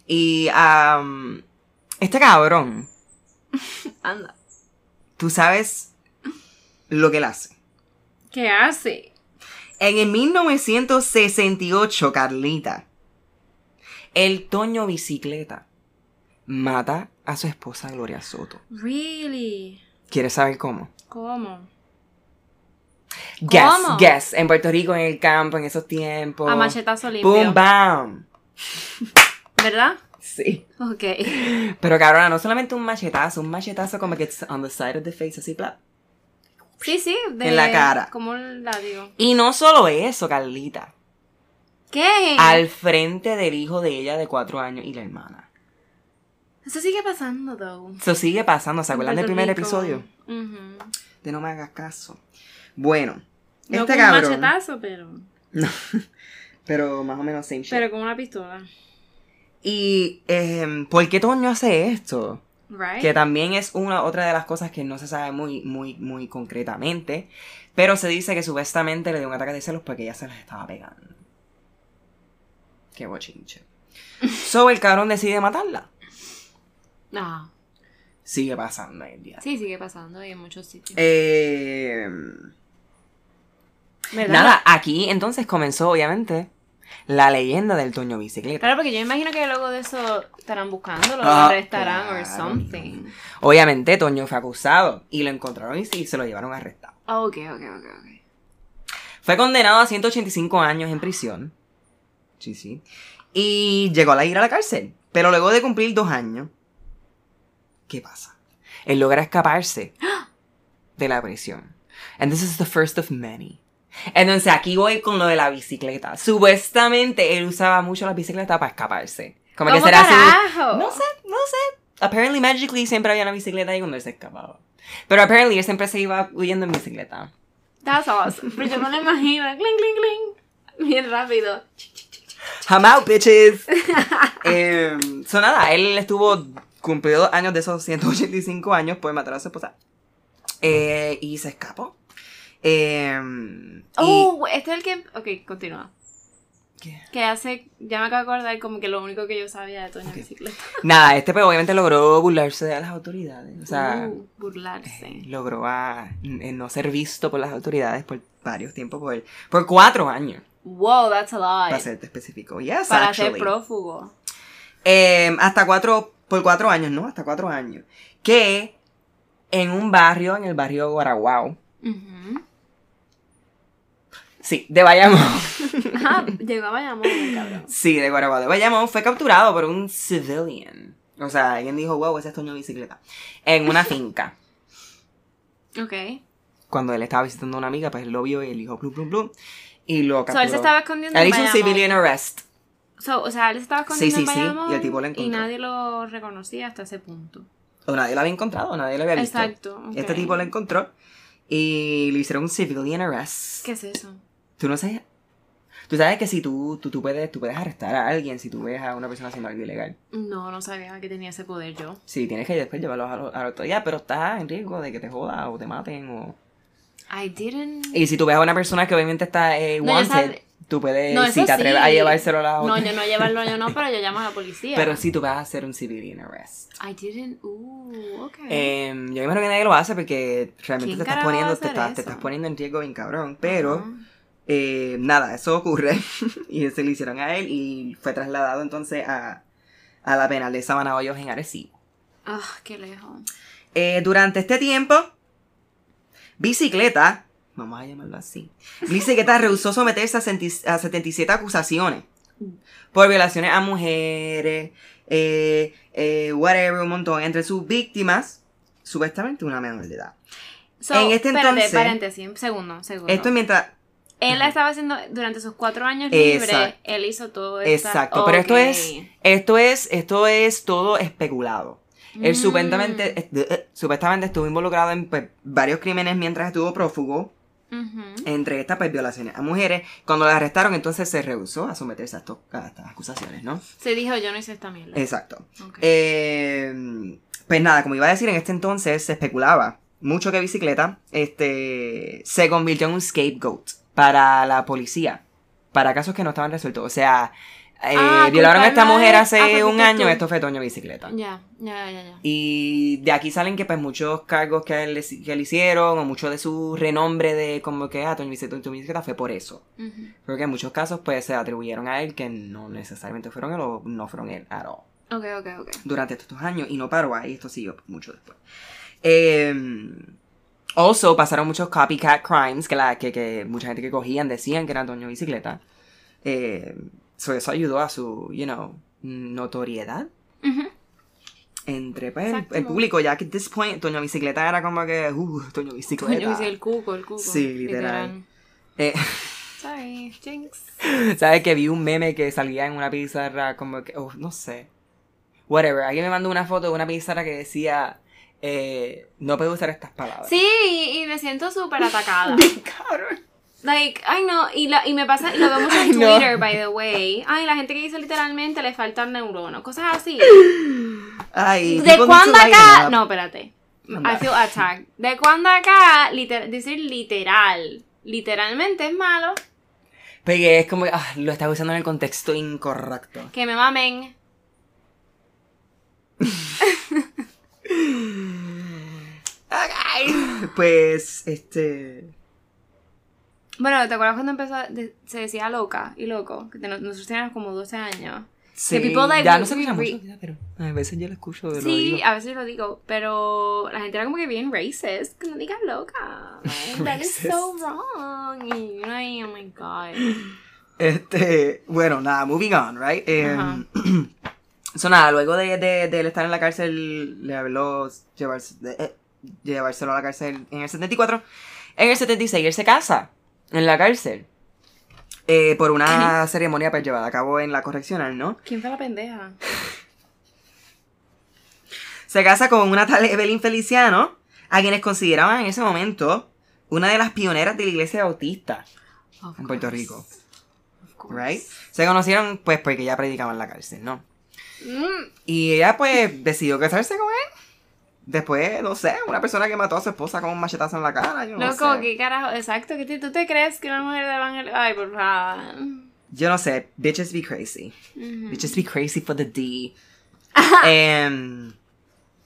Y am, este cabrón, Anda. tú sabes lo que él hace. ¿Qué hace? En el 1968, Carlita, el Toño Bicicleta mata a su esposa Gloria Soto. Really? ¿Quieres saber cómo? ¿Cómo? Guess, ¿Cómo? guess. En Puerto Rico, en el campo, en esos tiempos. A machetazo limpio. ¡Boom, bam! ¿Verdad? Sí. Ok. Pero cabrona, no solamente un machetazo, un machetazo como que on the side of the face, así, bla. Sí, sí. De, En la cara. ¿Cómo la digo? Y no solo eso, Carlita. ¿Qué? Al frente del hijo de ella de cuatro años y la hermana. Eso sigue pasando, though. Eso sigue pasando, ¿se acuerdan del primer episodio? Ujú. De no me hagas caso. Bueno, No este con un machetazo, pero... No, pero más o menos same shit. Pero con una pistola. Y, eh, ¿por qué Toño hace esto? Right? Que también es una otra de las cosas que no se sabe muy, muy, muy concretamente. Pero se dice que supuestamente le dio un ataque de celos porque ella se las estaba pegando. Qué bochinche. so el cabrón decide matarla. Ah, Sigue pasando el día. sí, sigue pasando y en muchos sitios. Eh, ¿Verdad? nada, aquí entonces comenzó obviamente la leyenda del Toño Bicicleta. Claro, porque yo imagino que luego de eso estarán buscándolo, lo Ah, arrestarán o claro. something. Obviamente Toño fue acusado y lo encontraron y sí, se lo llevaron arrestado. Ah, Ok, ok, ok, ok. Fue condenado a 185 años en prisión. Sí, sí. Y llegó a ir a la cárcel. Pero luego de cumplir dos años, ¿qué pasa? Él logra escaparse de la prisión. And this is the first of many. Entonces aquí voy con lo de la bicicleta. Supuestamente él usaba mucho la bicicleta para escaparse. Como que ¿Cómo será su... carajo? No sé, no sé. Apparently, magically, siempre había una bicicleta ahí cuando él se escapaba. Pero apparently, él siempre se iba huyendo en bicicleta. That's awesome. Pero yo no lo imagino. Cling, cling, cling. Bien rápido. I'm out, bitches. eh, so nada, él estuvo, cumplió dos años de esos 185 años por matar a su esposa. Eh, y se escapó. Eh, y- Oh, este es el que. Ok, continúa. ¿Qué? Que hace. Ya me acabo de acordar como que lo único que yo sabía de Toño Ok. Bicicleta. Nada, este pues obviamente logró burlarse de las autoridades. O sea, Uh, burlarse. eh, logró a, eh, no ser visto por las autoridades por varios tiempos, por, por cuatro años, Wow, that's a lot. para serte específico. Yes, Para ser prófugo. Eh, hasta cuatro, por cuatro años, ¿no? Hasta cuatro años. Que en un barrio, en el barrio Guaraguao, sí, de Bayamón, Ajá, llegó a Bayamón, cabrón. sí, de Guaraguao, de Bayamón, fue capturado por un civilian. O sea, alguien dijo, wow, ese es Toño Bicicleta. En una finca. Ok. Cuando él estaba visitando a una amiga, pues él lo vio y él dijo, plum, plum, plum. Y lo So, capturó. él se estaba escondiendo Él hizo un civilian arrest. So, o sea, él estaba escondiendo Sí, en sí, sí, Bayamón y el tipo lo y nadie lo reconocía hasta ese punto. O nadie lo había encontrado, nadie lo había visto. Exacto. ok. Este tipo lo encontró y le hicieron un civilian arrest. ¿Qué es eso? Tú no sabes. Tú sabes que si tú, tú, tú puedes, tú puedes arrestar a alguien si tú ves a una persona haciendo algo ilegal. No, no sabía que tenía ese poder yo. Sí, tienes que después llevarlo a, la- a la autoridad, pero estás en riesgo de que te joda o te maten. O... I didn't. Y si tú ves a una persona que obviamente está eh, No, wanted, sabe- tú puedes, No, si te atreves a llevárselo a la No, autoridad. yo no llevarlo, yo no, pero yo llamo a la policía. Pero sí tú vas a hacer un civilian arrest. I didn't. Uh, ok. Em, yo imagino que nadie lo hace porque realmente ¿Quién te estás poniendo, te estás, te estás poniendo en riesgo bien cabrón. Pero. Eh, nada, eso ocurre y se le hicieron a él y fue trasladado entonces a, a la penal de Sabana Hoyos en Arecibo. Ah, qué lejos. Eh, durante este tiempo, Bicicleta, vamos a llamarlo así, Bicicleta rehusó someterse a, senti- a 77 acusaciones por violaciones a mujeres, eh, eh, whatever, un montón. Entre sus víctimas, supuestamente una menor de edad. So, En este espérate, entonces- paréntesis, segundo, segundo. Esto mientras... Él la estaba haciendo durante sus cuatro años Exacto. libre. Él hizo todo esto. Exacto, pero esto es, esto es, esto es todo especulado. Él Mm. supuestamente, eh, supuestamente estuvo involucrado en pues, varios crímenes mientras estuvo prófugo, entre estas pues, violaciones a mujeres. Cuando la arrestaron, entonces se rehusó a someterse a, a estas acusaciones, ¿no? Se dijo, yo no hice esta mierda. Exacto. Eh, pues nada, como iba a decir, en este entonces se especulaba mucho que Bicicleta este, se convirtió en un scapegoat para la policía, para casos que no estaban resueltos. O sea, eh, Ah, violaron a esta mujer hace ah, porque un año, tú. esto fue Toño Bicicleta. Ya, ya, ya, ya. Y de aquí salen que pues muchos cargos que él, le- que le hicieron, o mucho de su renombre de como que, ah, Toño Bicicleta, Toño Bicicleta fue por eso. Porque en muchos casos pues se atribuyeron a él que no necesariamente fueron él o no fueron él at all Ok, ok, ok. durante estos años y no paró ahí, esto siguió mucho después. Eh, also, pasaron muchos copycat crimes que, la, que, que mucha gente que cogían decían que era Doño Bicicleta. Eh, so eso ayudó a su, you know, notoriedad Ujú. entre pues, el, público, ya que at this point Doño Bicicleta era como que, uh, Doño Bicicleta. Coño, sí, el cuco, el cuco. Sí, literal. Eh, Sorry, jinx. ¿Sabes que vi un meme que salía en una pizarra como que, oh, no sé. Whatever, alguien me mandó una foto de una pizarra que decía, eh, no puedo usar estas palabras. Sí, y me siento súper atacada. Bien cabrón. Like, ay no, y, la, y me pasa, y lo veo mucho en no. Twitter, by the way. Ay, la gente que dice literalmente le faltan neuronas, cosas así. Ay, ¿De cuándo acá? No, espérate. I feel attacked. ¿De cuándo acá liter- decir literal? Literalmente es malo. Porque es como, ah, lo estás usando en el contexto incorrecto. Que me mamen. Ay, Pues, este... Bueno, ¿te acuerdas cuando empezó? de- se decía loca y loco? Que te- nosotros teníamos como 12 años. Sí, like ya no se re- mucho, pero a veces yo lo escucho. Lo Sí, digo. a veces lo digo, pero la gente era como que bien racist, que no digas loca. Like, that is so wrong. Y ahí, oh my god. Este, bueno, nada, moving on, right? Eh, Ajá. so, nada, luego de, de, de él estar en la cárcel, le habló llevarse, de- eh, llevárselo a la cárcel en el 74. En el 76 él se casa en la cárcel. eh, por una ceremonia pues, llevada a cabo en la correccional, ¿no? ¿Quién fue la pendeja? Se casa con una tal Evelyn Feliciano, a quienes consideraban en ese momento una de las pioneras de la iglesia bautista en Puerto Rico, right? Se conocieron pues porque ella predicaba en la cárcel, ¿no? Mm, Y ella pues decidió casarse con él. Después, no sé, una persona que mató a su esposa con un machetazo en la cara, yo no Loco, sé. ¿qué carajo? Exacto, que tú te crees que una mujer de evangelio... Ay, por favor. Yo no sé, bitches be crazy. Bitches be crazy for the D. Em,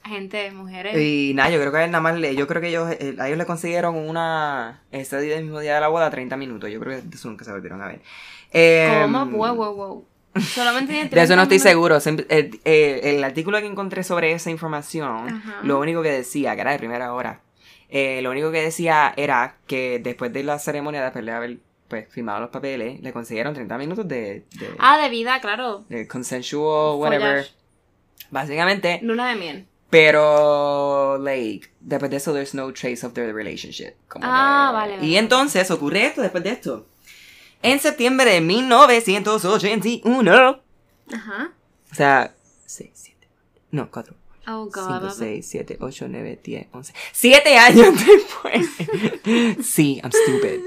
Gente, mujeres. y nada, yo creo que a él nada más le, yo creo que ellos, eh, a ellos le consiguieron una, ese día, el mismo día de la boda, 30 minutos. Yo creo que eso nunca se volvieron a ver. Em, ¿Cómo? Wow, wow, wow. Solamente tiene De eso no 30 estoy seguro. El, eh, el artículo que encontré sobre esa información, Ajá. lo único que decía, que era de primera hora, eh, lo único que decía era que después de la ceremonia, después de haber pues, firmado los papeles, le consiguieron 30 minutos de, de, Ah, de vida, claro. de consensual, whatever. Básicamente. Luna de miel. Pero, like, después de eso, there's no trace of their relationship. Como Ah, que- vale, vale. Y entonces ocurre esto después de esto. En septiembre de 1981. Ajá. O sea, 6, 7, no, 4, Oh, God. 5, papá. 6, 7, 8, 9, 10, 11. 7 años después. sí, I'm stupid.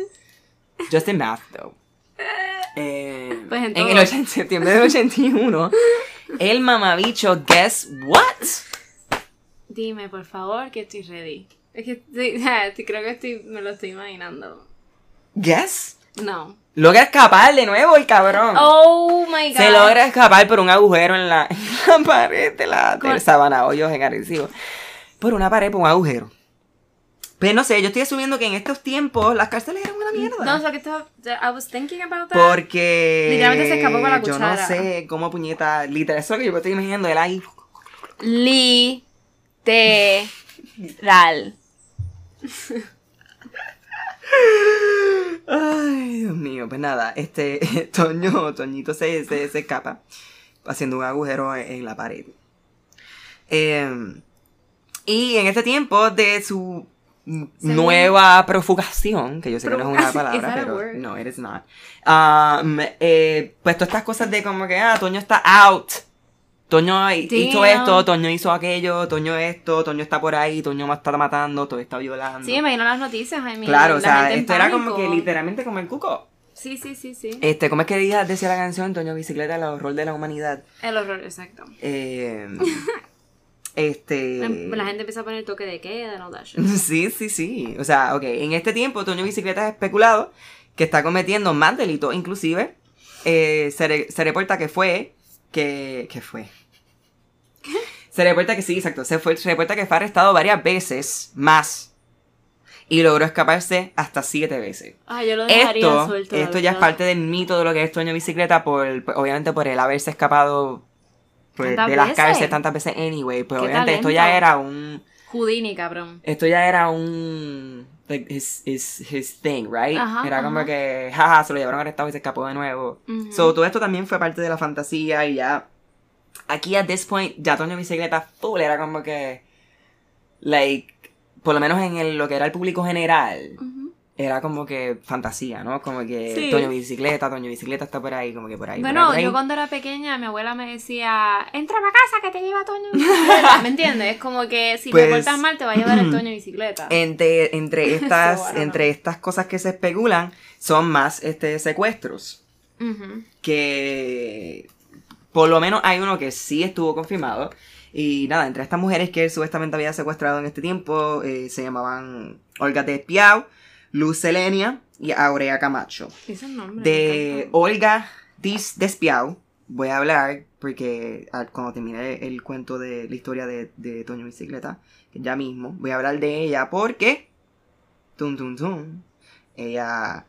Just in math, though. Eh, Pues en en el 80 septiembre del 81, el mamabicho, guess what? Dime, por favor, que estoy ready. Es que estoy- creo que estoy, me lo estoy imaginando. Guess. No. Logra escapar de nuevo el cabrón. Oh my god. Se logra escapar por un agujero en la, en la pared de la Con- sabana hoyos en Arecibo. Por una pared, por un agujero. Pero no sé, yo estoy asumiendo que en estos tiempos las cárceles eran una mierda. No, es lo que estaba. I was thinking about that. Porque. Literalmente se escapó con la Yo no cuchara. sé cómo puñeta. Literal, eso es lo que yo me estoy imaginando. Él ahí. Literal. Ay, Dios mío, pues nada, este, Toño, Toñito se, se, se escapa haciendo un agujero en, en la pared. Eh, y en este tiempo de su nueva profugación, que yo sé que no es una palabra, pero no, it is not. Um, eh, pues todas estas cosas de como que, ah, Toño está out. Toño hizo esto, Toño hizo aquello, Toño esto, Toño está por ahí, Toño me está matando, Toño está violando. Sí, me imagino las noticias, I mean, claro, o sea, esto era como que literalmente como el cuco. Sí, sí, sí, sí. Este, ¿cómo es que decía la canción Toño Bicicleta, el horror de la humanidad? El horror, exacto. Eh, este... La gente empieza a poner toque de queda all that shit. Sí, sí, sí. O sea, ok, en este tiempo Toño Bicicleta es especulado que está cometiendo más delitos, inclusive eh, se, re- se reporta que fue, que, que fue. Se reporta que sí, exacto, se, fue, se reporta que fue arrestado varias veces más y logró escaparse hasta siete veces. Ah, yo lo dejaría Esto, suelto. esto ya es parte del mito de lo que es Toño Bicicleta, por, por- obviamente por el haberse escapado pues, ¿Tantas de las cárceles tantas veces anyway. Pues ¡Qué obviamente esto ya era un... Houdini, cabrón. Esto ya era un. Like, his, his, his thing, right? Ajá, era como que, jaja, se lo llevaron arrestado y se escapó de nuevo. So, todo esto también fue parte de la fantasía y ya. Aquí, at this point, ya Toño Bicicleta full era como que. Like, por lo menos en el- lo que era el público general. Era como que fantasía, ¿no? Como que Sí. Toño Bicicleta, Toño Bicicleta está por ahí, como que por ahí. Bueno, por ahí. yo cuando era pequeña, mi abuela me decía, entra para casa que te lleva Toño bicicleta. ¿Me entiendes? Es como que si Pues- te portas mal, te va a llevar el Toño bicicleta. Entre, entre, estas, So, entre estas cosas que se especulan, son más este, secuestros. Que por lo menos hay uno que sí estuvo confirmado. Y nada, entre estas mujeres que él supuestamente había secuestrado en este tiempo, eh, se llamaban Olga Despiau, Luz Selenia y Aurea Camacho. Ese nombre. De. Olga Dis Despiau voy a hablar porque ah, cuando termine el cuento de la historia de, de Toño Bicicleta, ya mismo, voy a hablar de ella porque, tum tum tum, ella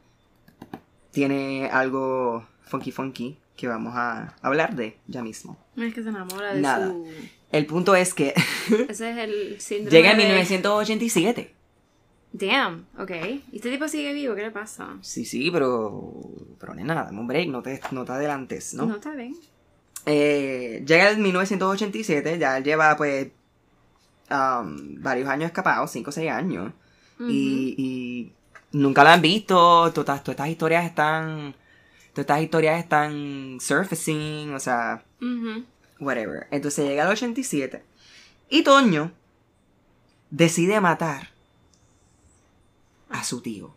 tiene algo funky funky que vamos a hablar de ya mismo. Es que se enamora de Nada. su... El punto es que Ese es el síndrome llega en de- 1987. Damn, ok. ¿Y este tipo sigue vivo? ¿Qué le pasa? Sí, sí, pero. Pero nena, dame un break, no te, no te adelantes, ¿no? está bien. Eh, llega el 1987, ya él lleva pues um, varios años escapado, 5 o 6 años, y, y nunca lo han visto, todas, todas estas historias están, todas estas historias están surfacing, o sea, whatever. Entonces llega el 87 y Toño decide matar a su tío,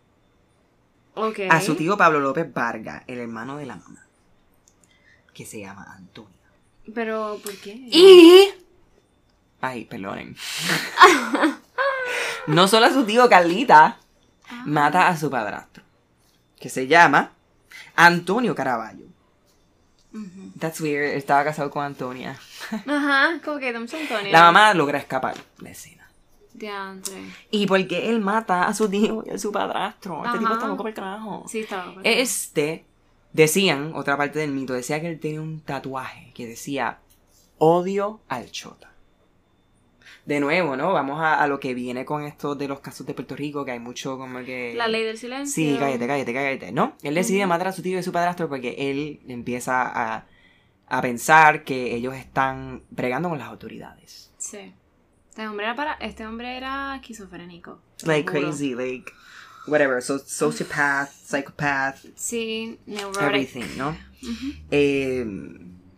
Ok. a su tío Pablo López Vargas, el hermano de la mamá, que se llama Antonio. Pero, ¿por qué? Y. Ay, perdonen. no solo a su tío Carlita, mata a su padrastro, que se llama Antonio Caraballo. That's weird, estaba casado con Antonia. Ajá, como que Antonio. La mamá logra escapar la escena. Diantre. ¿Y por qué él mata a su tío y a su padrastro? Este Ajá. tipo está loco por el carajo. Sí. Este, decían, otra parte del mito, decía que él tenía un tatuaje que decía odio al chota. De nuevo, ¿no? Vamos a, a lo que viene con esto de los casos de Puerto Rico, que hay mucho como que... La ley del silencio. Sí, cállate, cállate, cállate. ¿No? Él decide matar a su tío y a su padrastro porque él empieza a, a pensar que ellos están bregando con las autoridades. Sí. Este hombre era para. Este hombre era esquizofrénico. Like crazy, like... Whatever, so, sociopath, psychopath, Sí, neurotic. everything, ¿no? Eh,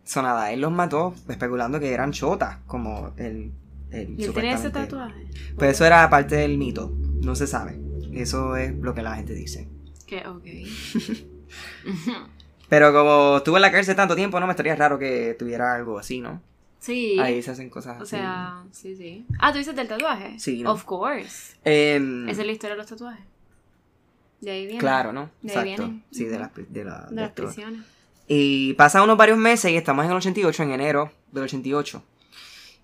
so nada, él los mató especulando que eran chotas, como el... el ¿Y él tenía ese tatuaje? Pues eso era parte del mito, no se sabe. Eso es lo que la gente dice. Que, ok. Pero como estuvo en la cárcel tanto tiempo, no me estaría raro que tuviera algo así, ¿no? Sí. Ahí se hacen cosas O sea, sí, sí. Ah, ¿tú dices del tatuaje? Sí, ¿no? Of course. Em, Esa es la historia de los tatuajes. De ahí viene. claro, ¿no? De ahí Exacto. vienen. Sí, de las, de la- De de las prisiones. Y pasan unos varios meses y estamos en el 88, en enero del 88.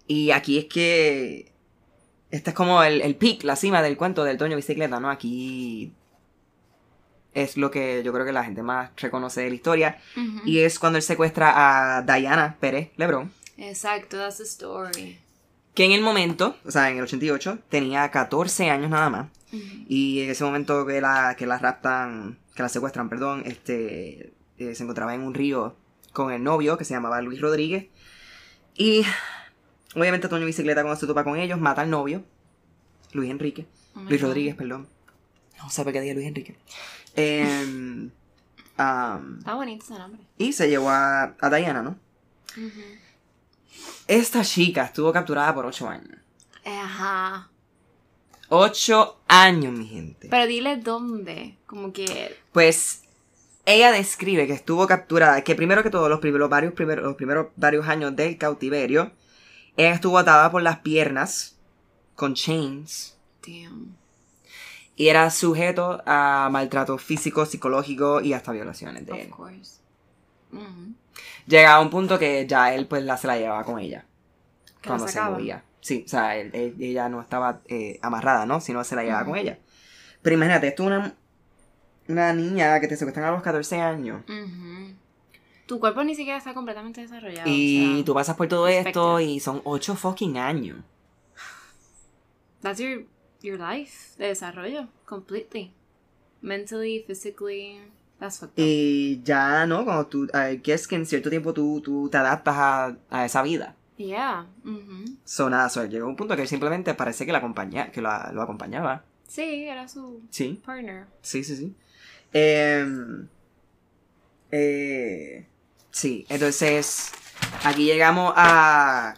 Y aquí es que. Este es como el, el peak, la cima del cuento del Toño Bicicleta, ¿no? Aquí es lo que yo creo que la gente más reconoce de la historia. Y es cuando él secuestra a Diana Pérez Lebrón, Exacto, that's the story. que en el momento, o sea, en el 88, tenía 14 años nada más. Y en ese momento que la, que la raptan, que la secuestran, perdón, este, eh, se encontraba en un río con el novio que se llamaba Luis Rodríguez. Y obviamente Toño Bicicleta cuando se topa con ellos mata al novio, Luis Enrique. Oh Luis God. Rodríguez, perdón. No sé por qué dije Luis Enrique. Em, Está bonito ese nombre. y se llevó a, a Diana, ¿no? Esta chica estuvo capturada por ocho años. Ajá. Ocho años, mi gente. Pero dile dónde. Como que. Pues ella describe que estuvo capturada, que primero que todo, los primeros varios, primeros, los primeros varios años del cautiverio, ella estuvo atada por las piernas con chains Damn. y era sujeto a maltrato físico, psicológico y hasta violaciones de Of él. course. Ujú. Llegaba a un punto que ya él pues la, se la llevaba con ella Que cuando se movía. Sí, o sea, él- él- ella no estaba eh, amarrada, ¿no? Sino se la llevaba con ella. Pero imagínate, esto es una, una niña que te secuestran a los 14 años. Tu cuerpo ni siquiera está completamente desarrollado. Y o sea, tú pasas por todo esto y son 8 fucking años. That's your, your life de desarrollo. Completely. Mentally, physically. Y ya, ¿no? Cuando tú, I guess que en cierto tiempo tú, tú te adaptas a, a esa vida. Yeah. ujú. So, nada, so, llegó un punto que él simplemente parece que, la acompaña, que la- lo acompañaba. Sí, era su Sí, partner. sí, sí, sí. Em, eh, sí, entonces aquí llegamos a...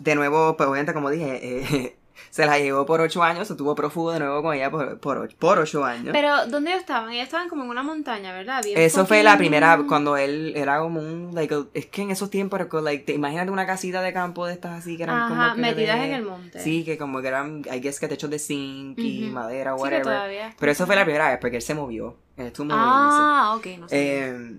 De nuevo, pues obviamente como dije, eh, se la llevó por ocho años, estuvo prófugo de nuevo con ella por, por, ocho, por ocho años. Pero, ¿dónde ellos estaban? Ellos estaban como en una montaña, ¿verdad? Bien Eso fue la primera, cuando él era como un, like, es que en esos tiempos, like, te, imagínate una casita de campo de estas así que eran Ajá, como que metidas de- en el monte. Sí, que como que eran, I guess que techos de zinc y madera, Sí, whatever. todavía. Pero eso fue la primera vez, porque él se movió. Él estuvo moviéndose. Ah, ok, no sé. Eh,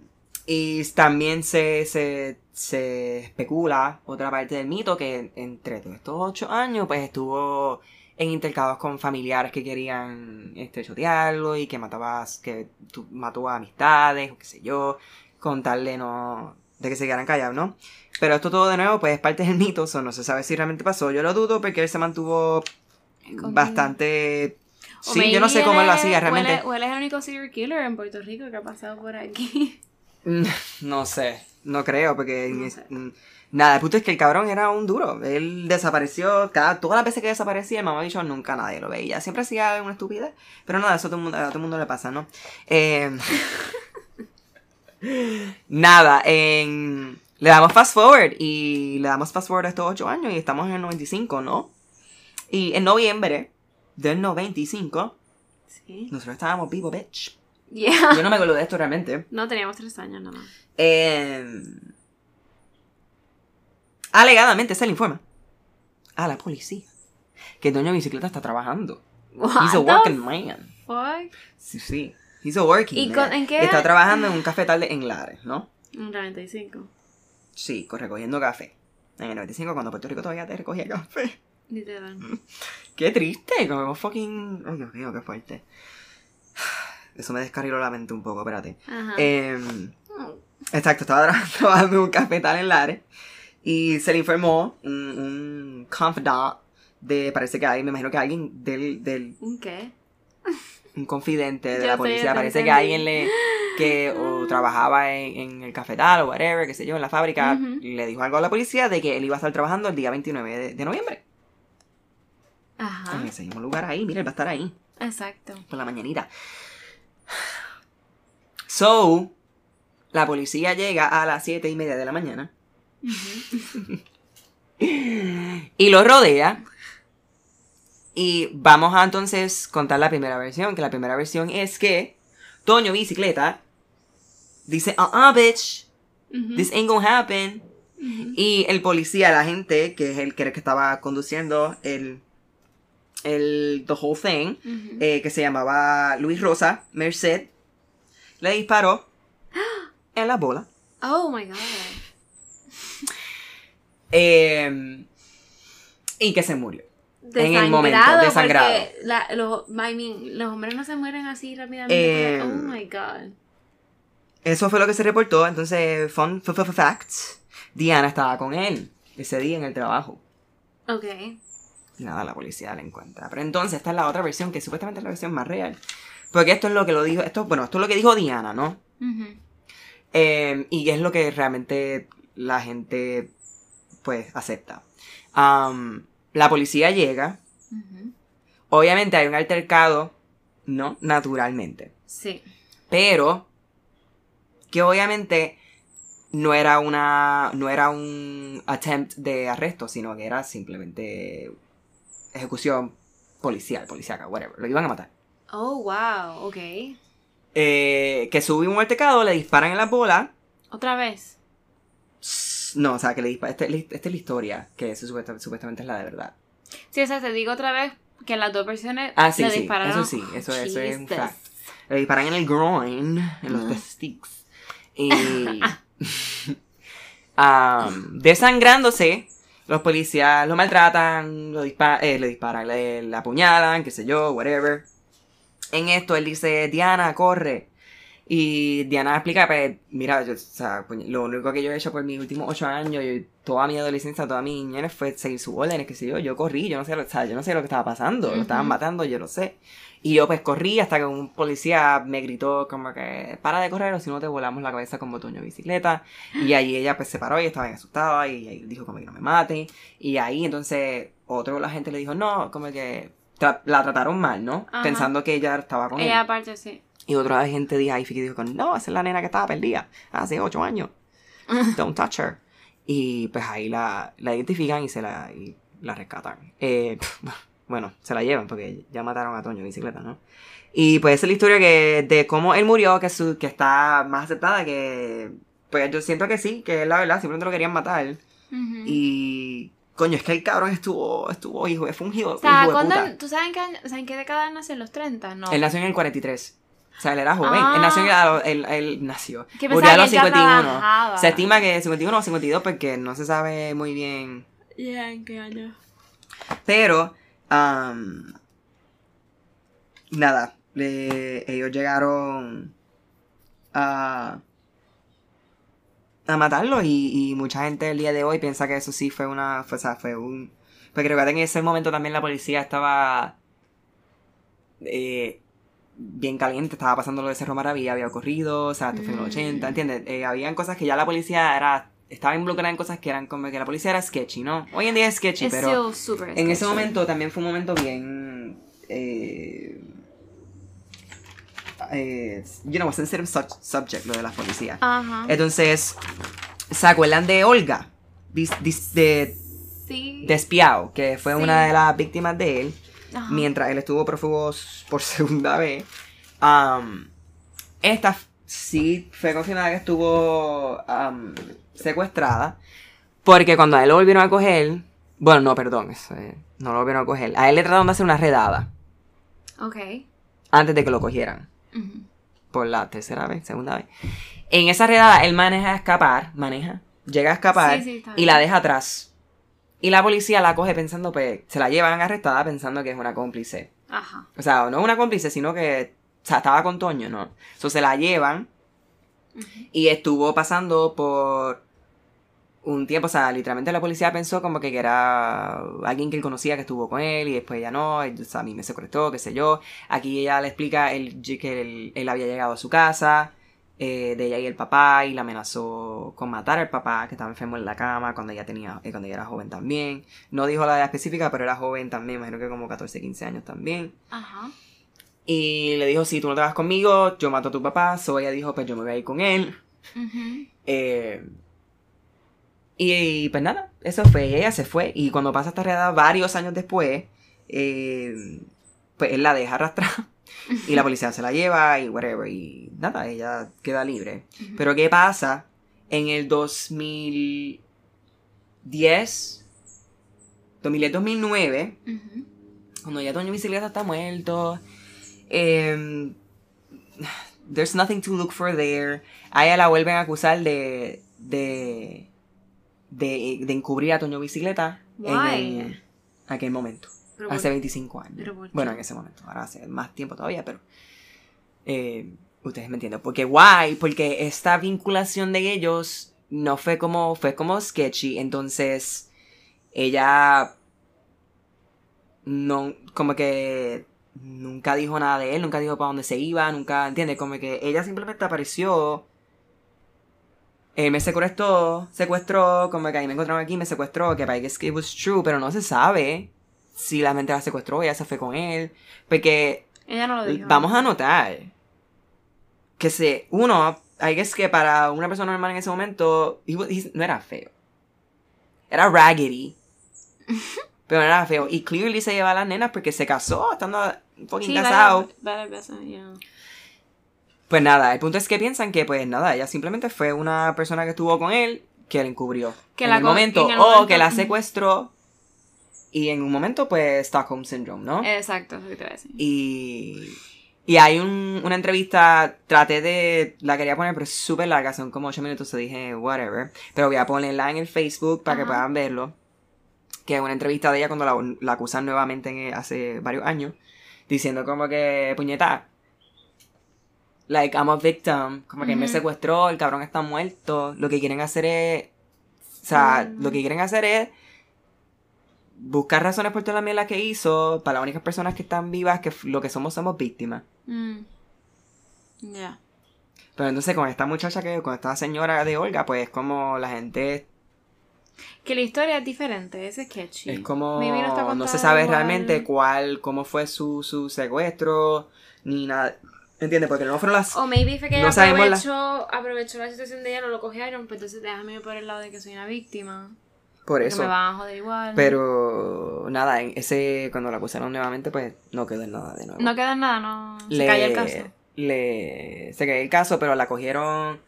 y también se, se, se especula, otra parte del mito, que entre todos estos ocho años, pues estuvo en intercambios con familiares que querían este, chotearlo y que mataba, que tu- mató a amistades, o qué sé yo, con tal de no, de que se quedaran callados, ¿no? Pero esto todo de nuevo, pues es parte del mito, so no se sabe si realmente pasó. Yo lo dudo porque él se mantuvo bastante... O Sí, yo no sé cómo él lo hacía o realmente. él es- O él es el único serial killer en Puerto Rico que ha pasado por aquí. No sé, no creo, porque No es- sé. nada, el punto es que el cabrón era un duro. Él desapareció, cada, todas las veces que desaparecía, el mamá dicho nunca nadie lo veía. Siempre hacía alguna estupidez, pero nada, eso a todo el mundo, a todo el mundo le pasa, ¿no? Eh, nada, en, le damos fast forward y le damos fast forward a estos ocho años y estamos en el 95, ¿no? Y en noviembre del 95, Sí. nosotros estábamos vivos, bitch. Yeah. Yo no me acuerdo de esto realmente. No, teníamos tres años nada más. Eh, alegadamente se le informa a la policía que el dueño de bicicleta está trabajando. He's a working man. fuck? Sí, sí. He's a working ¿Y man. con- en qué- Está trabajando en un cafetal de, en Lares, ¿no? Un 95. Sí, recogiendo café. En el 95, cuando Puerto Rico todavía te recogía café. Literal. Qué triste, como fucking... Ay, Dios mío, qué fuerte. Eso me descarriló la mente un poco, espérate. Ajá. Em, Exacto, estaba tra- trabajando en un cafetal en Lares y se le informó un, un confidant de, parece que hay, me imagino que alguien del, del ¿Un qué? un confidente de Yo la policía, parece que alguien le, que o trabajaba en, en el cafetal o whatever, qué sé yo, en la fábrica, le dijo algo a la policía de que él iba a estar trabajando el día 29 de, de noviembre. Ajá. En ese mismo lugar ahí, mira, él va a estar ahí. Exacto. por la mañanita. So, la policía llega a las siete y media de la mañana y lo rodea. Y vamos a entonces contar la primera versión, que la primera versión es que Toño Bicicleta dice, uh-uh, bitch, Ujú. this ain't gonna happen. Y el policía, la gente, que es el que estaba conduciendo el, el, the whole thing, Ujú. eh, que se llamaba Luis Rosa Merced, le disparó en la bola. Oh my god. eh, y que se murió. En el momento, Desangrado, la- los, I mean, los hombres no se mueren así rápidamente. Eh, porque- oh my god. Eso fue lo que se reportó. Entonces, fun, f- f- facts. Diana estaba con él ese día en el trabajo. Ok. Nada, la policía la encuentra. Pero entonces, esta es la otra versión, que supuestamente es la versión más real. Porque esto es lo que lo dijo, esto, bueno, esto es lo que dijo Diana, ¿no? Eh, y es lo que realmente la gente, pues, acepta. La policía llega, obviamente hay un altercado, ¿no? Naturalmente. Sí. Pero que obviamente no era una no era un attempt de arresto, sino que era simplemente ejecución policial, policíaca, whatever. Lo iban a matar. Oh, wow, ok. Eh, que sube un altercado, le disparan en la bola. Otra vez. No, o sea, que le disparan. Esta, esta es la historia, que eso supuestamente es la de verdad. Sí, o sea, te digo otra vez que las dos versiones Ah, sí, le sí. dispararon. Eso sí, eso, eso es un fact. Le disparan en el groin, en los testículos. Y. desangrándose, los policías lo maltratan, lo dispa- eh, le disparan, le, le apuñalan, qué sé yo, whatever. En esto él dice: Diana, corre. Y Diana explica, pues, mira, yo, o sea, lo único que yo he hecho por mis últimos ocho años, yo- toda mi adolescencia, toda mi niñez fue seguir sus órdenes, qué sé yo, yo corrí, yo no sé, lo- o sea, yo no sé lo que estaba pasando, lo estaban matando, yo lo sé. Y yo pues corrí hasta que un policía me gritó como que para de correr o si no te volamos la cabeza con botón de bicicleta. Y ahí ella pues se paró y estaba bien asustada y, ahí dijo como que no me mate. Y ahí entonces otro de la gente le dijo no, como que tra- la trataron mal, ¿no? Ajá. Pensando que ella estaba con él. Ella aparte sí. Y otra gente dijo, ahí dijo, no, esa es la nena que estaba perdida hace ocho años. Don't touch her. Y pues ahí la, la identifican y se la, y la rescatan. Eh, bueno, se la llevan porque ya mataron a Toño en bicicleta, ¿no? Y pues esa es la historia que, de cómo él murió, que, su, que está más aceptada, que pues yo siento que sí, que es la verdad, simplemente lo querían matar. Y coño, es que el cabrón estuvo, estuvo hijo, fue un hijo, O sea, hijo de ¿cuándo- puta. ¿tú sabes en qué, año- o sea, en qué década él nació? ¿En los 30? No. Él nació en el 43. O sea, él era joven. Ah. Él nació en el- él, él nació. Que Murió a que los él ya 51. trabajaba. Se estima que 51 o 52 porque no se sabe muy bien. Ya, ¿en qué año? Pero, am, nada, le- ellos llegaron a, a matarlo y, y mucha gente el día de hoy piensa que eso sí fue una, fue, o sea, fue un... Porque recuerden que en ese momento también la policía estaba eh, bien caliente, estaba pasando lo de Cerro Maravilla, había ocurrido, o sea, esto fue en los Mm. 80, ¿entiendes? Eh, habían cosas que ya la policía era, estaba involucrada en cosas que eran como que la policía era sketchy, ¿no? Hoy en día es sketchy, Es pero... En ese sketchy. momento también fue un momento bien. Eh, eh, you know, sensitive sub- subject, lo de las policías. Ajá. Entonces, ¿se acuerdan de Olga? Dis- dis- de sí. Despiao, que fue Sí. una de las víctimas de él, Ajá. mientras él estuvo prófugo por segunda vez. Um, esta sí fue confirmada que estuvo um, secuestrada, porque cuando a él lo volvieron a coger, bueno, no, perdón, eso, eh, no lo volvieron a coger, a él le trataron de hacer una redada Ok. antes de que lo cogieran, Por la tercera vez, segunda vez. En esa redada él maneja a escapar, maneja, llega a escapar Sí, sí, está y la deja atrás. Y la policía la coge pensando, pues, se la llevan arrestada pensando que es una cómplice. Ajá. O sea, no una cómplice, sino que o sea, estaba con Toño, ¿no? Entonces se la llevan y estuvo pasando por un tiempo, o sea, literalmente la policía pensó como que era alguien que él conocía que estuvo con él y después ya no, o sea, a mí me secuestró, qué sé yo. Aquí ella le explica él, que él, él había llegado a su casa, eh, de ella y el papá, y la amenazó con matar al papá, que estaba enfermo en la cama cuando ella tenía, eh, cuando ella era joven también. No dijo la edad específica, pero era joven también, imagino que como 14, 15 años también. Ajá. Y le dijo, si tú no te vas conmigo, yo mato a tu papá. So ella dijo, pues yo me voy a ir con él. Eh, y, pues nada, eso fue. y Ella se fue. Y cuando pasa esta redada, varios años después, eh, pues él la deja arrastrar. Y la policía se la lleva y whatever. Y nada, ella queda libre. Pero ¿qué pasa? En el 2010, 2010-2009, Ujú. cuando ya Toño Bicicleta está muerto, em, there's nothing to look for there. A ella la vuelven a acusar de, de, de, de encubrir a Toño Bicicleta Why? en aquel momento, Pero hace por- 25 años. pero? Bueno, en ese momento, ahora hace más tiempo todavía, pero eh, ustedes me entienden. Porque why? Porque esta vinculación de ellos no fue como, fue como sketchy, entonces ella no, como que nunca dijo nada de él, nunca dijo para dónde se iba, nunca, ¿entiendes? Como que ella simplemente apareció. Él me secuestró, secuestró, como que ahí me encontraron aquí, me secuestró, que para que it was true, pero no se sabe si la mente la secuestró, ella se fue con él. Porque Ella no lo dijo. vamos a notar que se, uno, I guess que para una persona normal en ese momento, he was- he- no era feo. Era raggedy. pero no era feo. Y clearly se lleva a las nenas porque se casó estando fucking Sí, casado. varias, varias veces, yeah. Pues nada, el punto es que piensan que, pues nada, ella simplemente fue una persona que estuvo con él que la encubrió. Que en la el momento, en el o momento- que la secuestró. Y en un momento, pues, Stockholm Syndrome, ¿no? Exacto, eso que te voy a decir. Y, y hay un- una entrevista, traté de, la quería poner, pero es súper larga, son como 8 minutos, y dije, whatever. Pero voy a ponerla en el Facebook para que puedan verlo. Que es una entrevista de ella cuando la, la acusan nuevamente en- hace varios años, diciendo como que, puñeta, like, I'm a victim, como que me secuestró, el cabrón está muerto, lo que quieren hacer es, o sea, Mm. lo que quieren hacer es buscar razones por toda la mierda que hizo para las únicas personas que están vivas, que lo que somos somos víctimas. Mm. Ya. Pero entonces con esta muchacha que, con esta señora de Olga, pues como la gente Que la historia es diferente, es sketchy. es como no contada se sabe igual. realmente cuál, cómo fue su, su secuestro, ni nada. ¿Entiendes? Porque no fueron las... O maybe fue que No ella sabemos la- aprovechó, aprovechó la situación de ella, no lo cogieron, pues entonces déjame ir por el lado de que soy una víctima. por eso. me van a joder igual. Pero nada, en ese cuando la acusaron nuevamente, pues no quedó en nada de nuevo. No queda en nada, no. Se le, cayó el caso. le se cayó el caso, pero la cogieron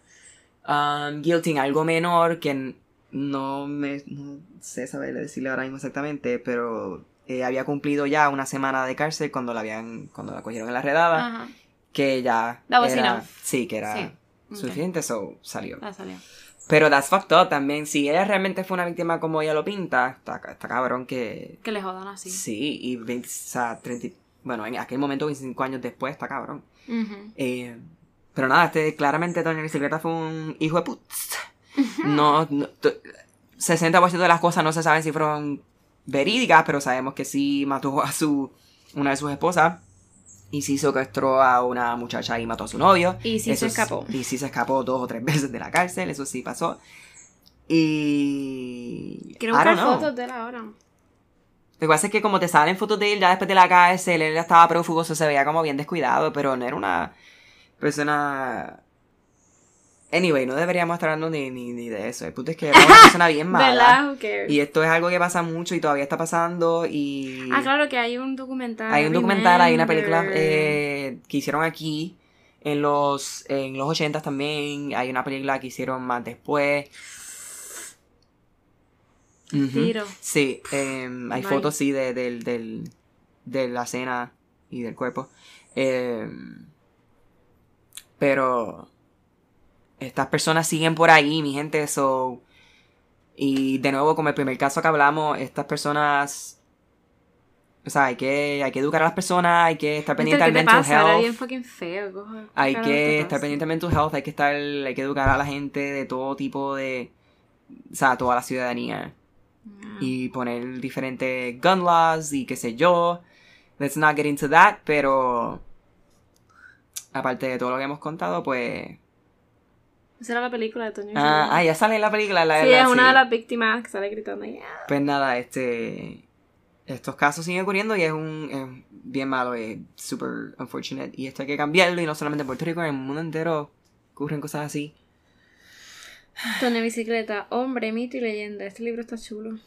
um, guilty en algo menor que no me no sé saber decirle ahora mismo exactamente, pero eh, había cumplido ya una semana de cárcel cuando la habían cuando la cogieron en la redada, Ajá. Que ya That was era sí que era Sí. Suficiente, so salió. Ya salió. Pero that's fucked up también. Si ella realmente fue una víctima como ella lo pinta, está, está cabrón que Que le jodan así. sí y 20, o sea, 30 bueno en aquel momento 25 años después está cabrón. Eh, pero nada, este claramente Tony Bicicleta fue un hijo de put. No, no t- 60% de las cosas no se saben si fueron verídicas, pero sabemos que sí mató a su una de sus esposas y sí secuestró a una muchacha y mató a su novio. Y sí se es- escapó. Y sí se escapó dos o tres veces de la cárcel, eso sí pasó. Y... Quiero buscar fotos de él ahora. Lo que pasa es que como te salen fotos de él ya después de la cárcel, él estaba prófugo, se veía como bien descuidado, pero no era una persona... Anyway, no deberíamos estar hablando ni, ni, ni de eso. El punto es que era una persona bien mala. Y esto es algo que pasa mucho y todavía está pasando y... Ah, claro que hay un documental. Hay un documental, hay una película eh, que hicieron aquí en los en los 80 también, hay una película que hicieron más después. Ujú. Tiro. Sí, em, hay fotos sí de, del, del, de la cena y del cuerpo. Em, pero estas personas siguen por ahí, mi gente, so y de nuevo como el primer caso que hablamos, estas personas o sea, hay que, hay que educar a las personas, hay que estar pendiente al ¿Qué te mental pasa? Health. bien fucking feo. cojo. ¿Qué Hay que estar pendiente del mental health, hay que estar, hay que educar a la gente de todo tipo de, o sea, toda la ciudadanía. Ah. Y poner diferentes gun laws y qué sé yo. Let's not get into that, pero aparte de todo lo que hemos contado, pues... Esa era la película de Toño. Ah, ah, ya sale en la película. La, sí, la- es una sí. de las víctimas que sale gritando. "Yeah". Pues nada, este... Estos casos siguen ocurriendo y es un... es bien malo, es super unfortunate. Y esto hay que cambiarlo y no solamente en Puerto Rico, en el mundo entero ocurren cosas así. Toño Bicicleta, hombre, mito y leyenda. Este libro está chulo.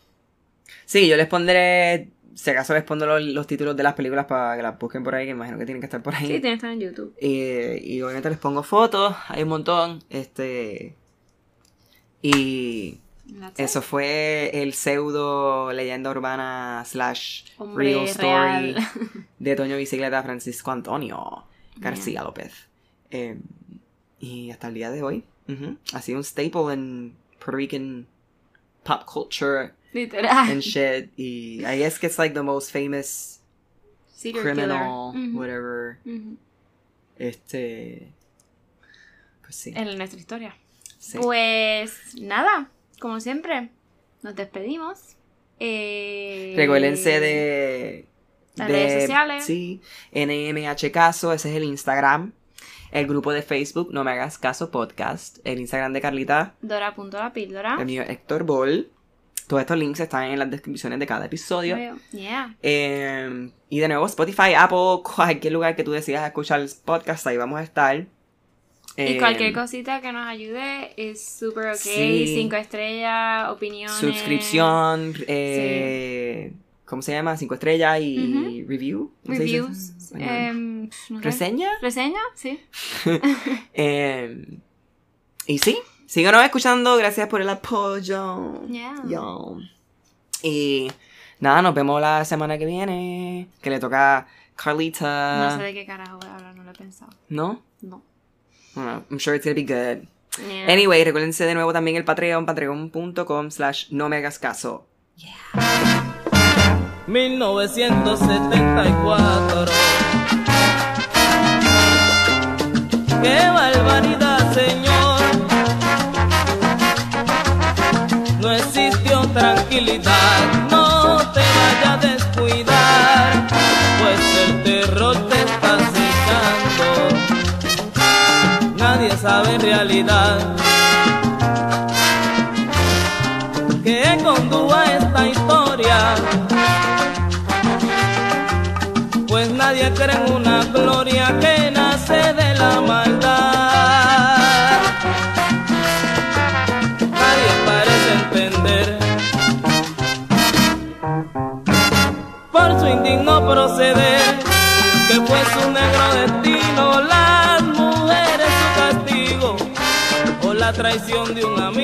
Sí, yo les pondré... Si acaso les pongo los, los títulos de las películas para que las busquen por ahí, que imagino que tienen que estar por ahí. Sí, tiene que estar en YouTube. Eh, y obviamente les pongo fotos, hay un montón. Este. Y eso fue el pseudo leyenda urbana slash Hombre real story real. de Toño Bicicleta Francisco Antonio García López. Eh, y hasta el día de hoy ha sido un staple en Puerto Rican pop culture Literal. and shit. Y I guess que it's like the most famous Serial criminal, whatever. ujú. Este. Pues sí. En nuestra historia. sí. Pues nada, como siempre, nos despedimos. Eh... Recuérdense de Las redes sociales. Sí, NMH Caso, ese es el Instagram. El grupo de Facebook, No Me Hagas Caso Podcast. El Instagram de Carlita, Dora.lapíldora. el mío Héctor Ball. Todos estos links están en las descripciones de cada episodio. Yeah. Eh, y de nuevo, Spotify, Apple, cualquier lugar que tú decidas escuchar el podcast, ahí vamos a estar. Y cualquier cosita que nos ayude es súper ok. Sí. Cinco estrellas, opiniones. Suscripción, eh, ¿cómo se llama? Cinco estrellas y review. ¿Cómo se dice eso en Reviews. em, no sé. ¿Reseña? ¿Reseña? Sí. Y sí, síganos escuchando. Gracias por el apoyo. Yeah. Yo. Y nada, nos vemos la semana que viene. Que le toca a Carlita. No sé de qué carajo voy a hablar, no lo he pensado. ¿No? No. Bueno, I'm sure it's gonna be good. Yeah. Anyway, recuérdense de nuevo también el Patreon, patreon.com slash no me hagas caso. 1974. ¡Qué barbaridad, No existió tranquilidad, no te vayas a descuidar, pues el terror te está acechando. Nadie sabe en realidad que condujo a esta historia pues nadie cree en una gloria que proceder que fue su negro destino, las mujeres su castigo o la traición de un amigo.